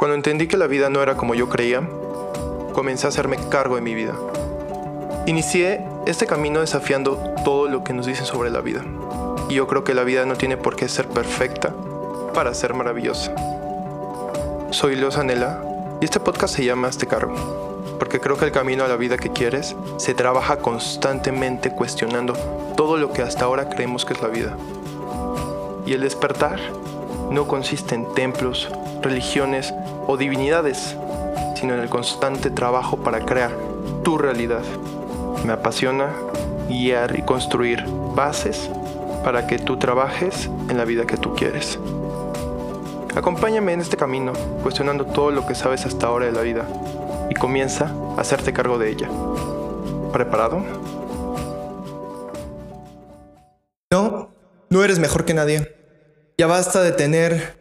Cuando entendí que la vida no era como yo creía, comencé a hacerme cargo de mi vida. Inicié este camino desafiando todo lo que nos dicen sobre la vida. Y yo creo que la vida no tiene por qué ser perfecta para ser maravillosa. Soy Leo Sanela y este podcast se llama Este Cargo, porque creo que el camino a la vida que quieres se trabaja constantemente cuestionando todo lo que hasta ahora creemos que es la vida. Y el despertar no consiste en templos, religiones o divinidades, sino en el constante trabajo para crear tu realidad. Me apasiona guiar y construir bases para que tú trabajes en la vida que tú quieres. Acompáñame en este camino, cuestionando todo lo que sabes hasta ahora de la vida, y comienza a hacerte cargo de ella. ¿Preparado? No, no eres mejor que nadie. Ya basta de tener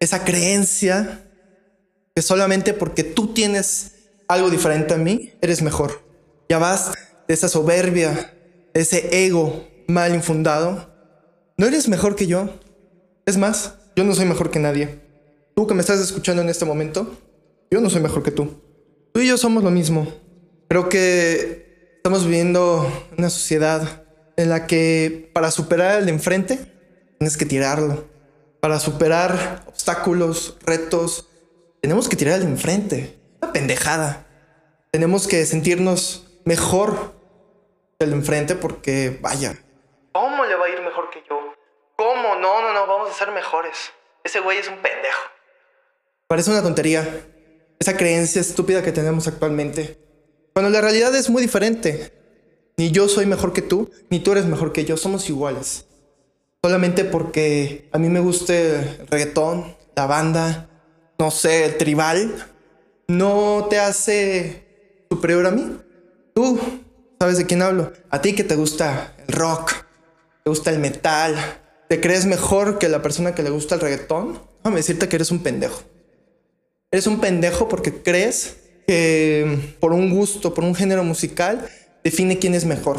esa creencia que solamente porque tú tienes algo diferente a mí, eres mejor. Ya basta de esa soberbia, ese ego mal infundado. No eres mejor que yo. Es más, yo no soy mejor que nadie. Tú que me estás escuchando en este momento, yo no soy mejor que tú. Tú y yo somos lo mismo. Creo que estamos viviendo una sociedad en la que para superar al de enfrente tienes que tirarlo. Para superar obstáculos, retos, tenemos que tirar al enfrente. Una pendejada. Tenemos que sentirnos mejor que el de enfrente porque, vaya. ¿Cómo le va a ir mejor que yo? ¿Cómo? No, no, no, vamos a ser mejores. Ese güey es un pendejo. Parece una tontería. Esa creencia estúpida que tenemos actualmente. Cuando la realidad es muy diferente. Ni yo soy mejor que tú, ni tú eres mejor que yo. Somos iguales solamente porque a mí me guste el reggaetón, la banda, no sé, tribal, no te hace superior a mí. Tú sabes de quién hablo. A ti que te gusta el rock, te gusta el metal, te crees mejor que la persona que le gusta el reggaetón. Déjame decirte que eres un pendejo. Eres un pendejo porque crees que por un gusto, por un género musical, define quién es mejor.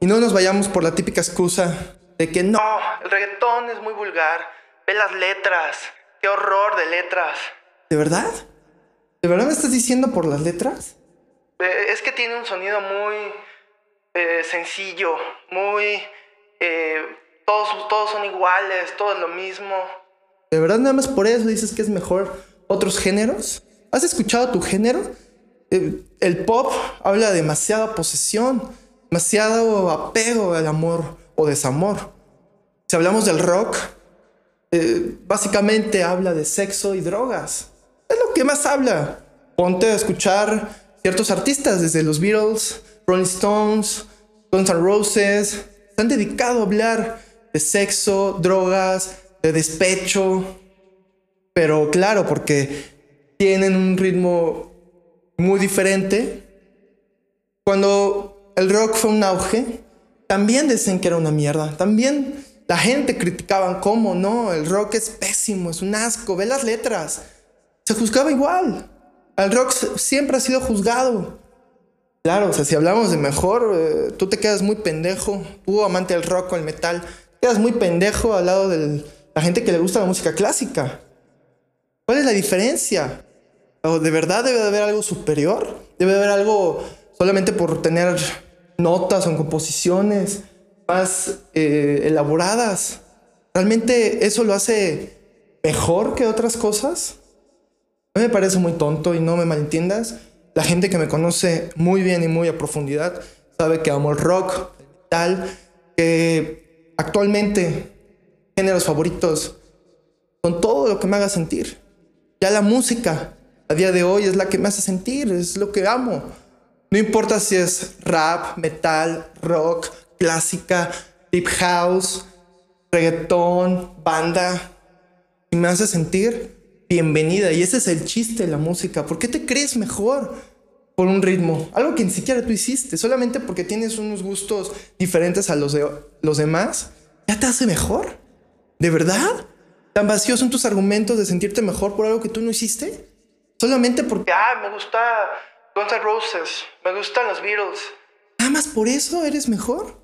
Y no nos vayamos por la típica excusa de que no, el reggaetón es muy vulgar, ve las letras, qué horror de letras. ¿De verdad? ¿De verdad me estás diciendo por las letras? Eh, es que tiene un sonido muy eh, sencillo, muy... Eh, todos, todos son iguales, todo es lo mismo. ¿De verdad nada más por eso dices que es mejor otros géneros? ¿Has escuchado tu género? el pop habla de demasiada posesión, demasiado apego al amor o desamor. Si hablamos del rock, eh, básicamente habla de sexo y drogas. Es lo que más habla. Ponte a escuchar ciertos artistas, desde los Beatles, Rolling Stones, Guns N' Roses, se han dedicado a hablar de sexo, drogas, de despecho. Pero claro, porque tienen un ritmo muy diferente. Cuando el rock fue un auge, también decían que era una mierda. También la gente criticaba cómo no, el rock es pésimo, es un asco, ve las letras. Se juzgaba igual. El rock siempre ha sido juzgado. Claro, o sea, si hablamos de mejor, eh, tú te quedas muy pendejo. Tú, amante del rock o el metal, quedas muy pendejo al lado de la gente que le gusta la música clásica. ¿Cuál es la diferencia? ¿O ¿De verdad debe de haber algo superior? ¿Debe de haber algo solamente por tener notas o composiciones más eh, elaboradas. ¿Realmente eso lo hace mejor que otras cosas? Mí me parece muy tonto y no me malentiendas. La gente que me conoce muy bien y muy a profundidad sabe que amo el rock, el metal, que actualmente géneros favoritos son todo lo que me haga sentir. Ya la música a día de hoy es la que me hace sentir, es lo que amo. No importa si es rap, metal, rock, clásica, deep house, reggaetón, banda. Y me hace sentir bienvenida. Y ese es el chiste de la música. ¿Por qué te crees mejor por un ritmo? Algo que ni siquiera tú hiciste. Solamente porque tienes unos gustos diferentes a los de los demás. ¿Ya te hace mejor? ¿De verdad? ¿Tan vacíos son tus argumentos de sentirte mejor por algo que tú no hiciste? Solamente porque, ah, me gusta Guns N' Roses, me gustan los Beatles. ¿Nada más por eso eres mejor?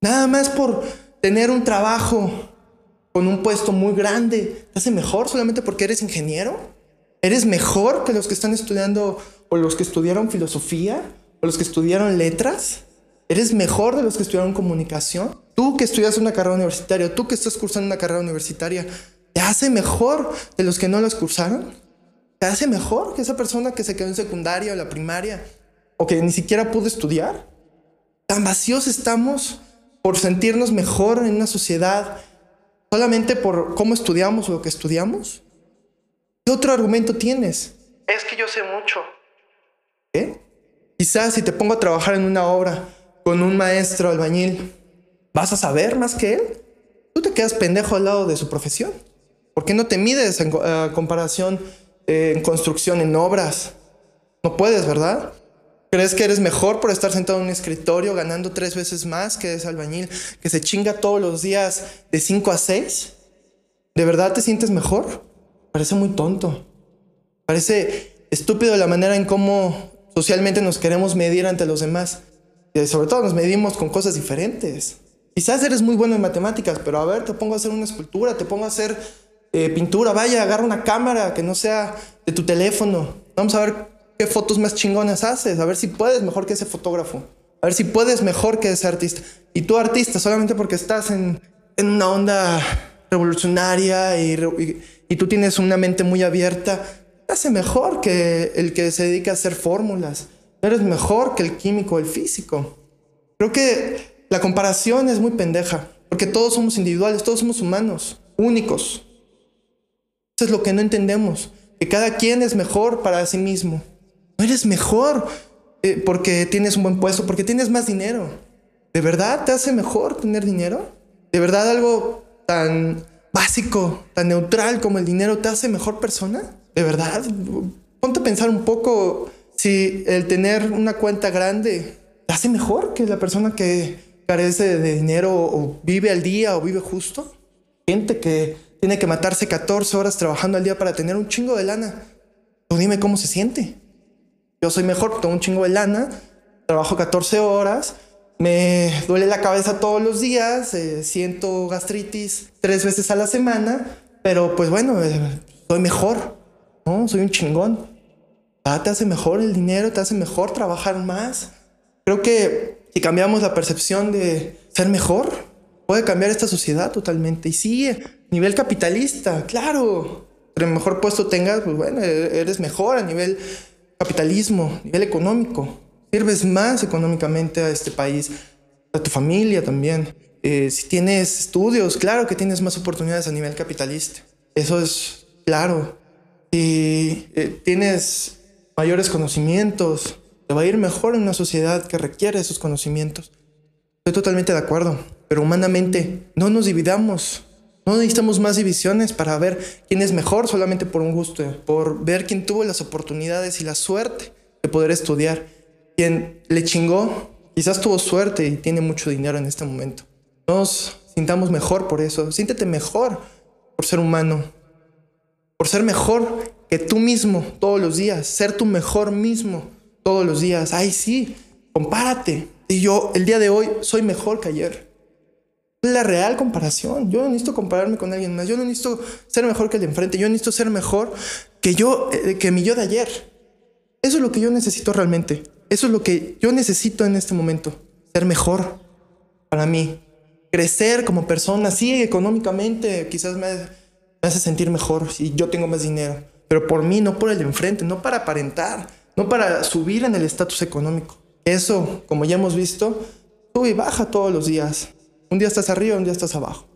Nada más por tener un trabajo con un puesto muy grande, te hace mejor solamente porque eres ingeniero. ¿Eres mejor que los que están estudiando o los que estudiaron filosofía o los que estudiaron letras? ¿Eres mejor de los que estudiaron comunicación? Tú que estudias una carrera universitaria, tú que estás cursando una carrera universitaria, ¿te hace mejor de los que no las cursaron? ¿Te hace mejor que esa persona que se quedó en secundaria o la primaria o que ni siquiera pudo estudiar? Tan vacíos estamos por sentirnos mejor en una sociedad solamente por cómo estudiamos o lo que estudiamos. ¿Qué otro argumento tienes? Es que yo sé mucho. ¿Qué? Quizás si te pongo a trabajar en una obra con un maestro albañil, ¿vas a saber más que él? Tú te quedas pendejo al lado de su profesión. ¿Por qué no te mides en eh, comparación eh, en construcción, en obras? No puedes, ¿verdad? ¿Crees que eres mejor por estar sentado en un escritorio ganando tres veces más que ese albañil que se chinga todos los días de 5 a 6? ¿De verdad te sientes mejor? Parece muy tonto. Parece estúpido la manera en cómo socialmente nos queremos medir ante los demás. Y sobre todo nos medimos con cosas diferentes. Quizás eres muy bueno en matemáticas, pero a ver, te pongo a hacer una escultura, te pongo a hacer eh, pintura, vaya, agarra una cámara que no sea de tu teléfono. Vamos a ver qué fotos más chingonas haces, a ver si puedes mejor que ese fotógrafo, a ver si puedes mejor que ese artista. Y tú artista, solamente porque estás en, una onda revolucionaria y, y, tú tienes una mente muy abierta, hace mejor que el que se dedica a hacer fórmulas. Eres mejor que el químico, el físico. Creo que la comparación es muy pendeja, porque todos somos individuales, todos somos humanos, únicos. Eso es lo que no entendemos, que cada quien es mejor para sí mismo. No eres mejor eh, porque tienes un buen puesto, porque tienes más dinero. ¿De verdad te hace mejor tener dinero? ¿De verdad algo tan básico, tan neutral como el dinero te hace mejor persona? ¿De verdad? Ponte a pensar un poco si el tener una cuenta grande te hace mejor que la persona que carece de dinero o vive al día o vive justo. Gente que tiene que matarse 14 horas trabajando al día para tener un chingo de lana. Dime cómo se siente. Yo soy mejor, tengo un chingo de lana, trabajo 14 horas, me duele la cabeza todos los días, eh, siento gastritis tres veces a la semana, pero pues bueno, eh, soy mejor, ¿no? Soy un chingón. Ah, te hace mejor el dinero, te hace mejor trabajar más. Creo que si cambiamos la percepción de ser mejor, puede cambiar esta sociedad totalmente. Y sí, nivel capitalista, claro. Entre mejor puesto tengas, pues bueno, eres mejor a nivel capitalismo, nivel económico sirves más económicamente a este país, a tu familia también. Eh, si tienes estudios, claro que tienes más oportunidades a nivel capitalista. Eso es claro. Si eh, tienes mayores conocimientos, te va a ir mejor en una sociedad que requiere esos conocimientos. Estoy totalmente de acuerdo, pero humanamente no nos dividamos. No necesitamos más divisiones para ver quién es mejor solamente por un gusto, por ver quién tuvo las oportunidades y la suerte de poder estudiar quien le chingó, quizás tuvo suerte y tiene mucho dinero en este momento. Nos sintamos mejor por eso. Siéntete mejor por ser humano. Por ser mejor que tú mismo todos los días. Ser tu mejor mismo todos los días. Ay, sí, compárate. Y yo el día de hoy soy mejor que ayer. La real comparación. Yo no necesito compararme con alguien más. Yo no necesito ser mejor que el de enfrente. Yo necesito ser mejor que yo, eh, que mi yo de ayer. Eso es lo que yo necesito realmente. Eso es lo que yo necesito en este momento. Ser mejor para mí. Crecer como persona. Sí, económicamente quizás me, hace sentir mejor si yo tengo más dinero. Pero por mí, no por el enfrente, no para aparentar, no para subir en el estatus económico. Eso, como ya hemos visto, sube y baja todos los días. Un día estás arriba, un día estás abajo.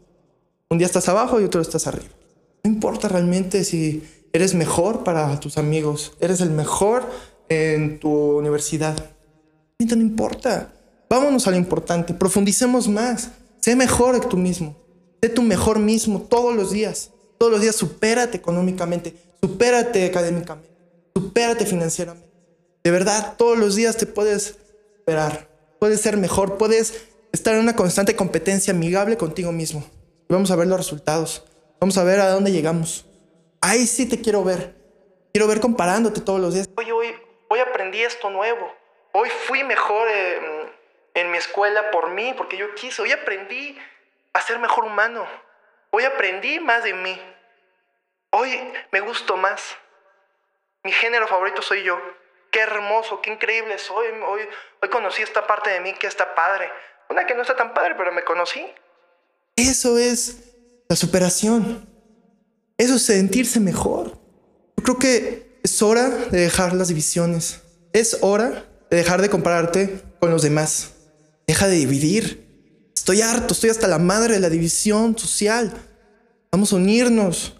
Un día estás abajo y otro estás arriba. No importa realmente si eres mejor para tus amigos, eres el mejor en tu universidad. No importa. Vámonos a lo importante. Profundicemos más. Sé mejor que tú mismo. Sé tu mejor mismo todos los días. Todos los días supérate económicamente. Supérate académicamente. Supérate financieramente. De verdad, todos los días te puedes superar. Puedes ser mejor. Puedes estar en una constante competencia amigable contigo mismo. vamos a ver los resultados. Vamos a ver a dónde llegamos. Ahí sí te quiero ver. Quiero ver comparándote todos los días. Hoy hoy aprendí esto nuevo, hoy fui mejor en mi escuela por mí, porque yo quise, hoy aprendí a ser mejor humano, Hoy aprendí más de mí. Hoy me gusto más. Mi género favorito soy yo. Qué hermoso, qué increíble soy. Hoy, hoy conocí esta parte de mí que está padre. Una que no está tan padre, pero me conocí. Eso es la superación. Eso es sentirse mejor. Yo creo que es hora de dejar las divisiones. Es hora de dejar de compararte con los demás. Deja de dividir. Estoy harto, estoy hasta la madre de la división social. Vamos a unirnos.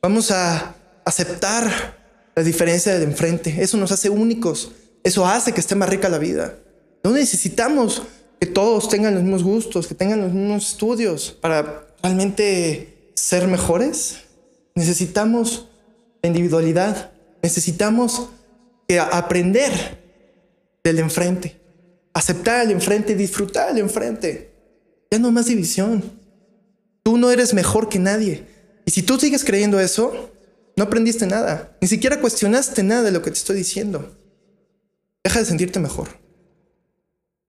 Vamos a aceptar la diferencia del enfrente. Eso nos hace únicos. Eso hace que esté más rica la vida. No necesitamos que todos tengan los mismos gustos, que tengan los mismos estudios para realmente ser mejores. Necesitamos la individualidad. Necesitamos aprender del enfrente. Aceptar al enfrente, disfrutar al enfrente. Ya no más división. Tú no eres mejor que nadie. Y si tú sigues creyendo eso, no aprendiste nada. Ni siquiera cuestionaste nada de lo que te estoy diciendo. Deja de sentirte mejor.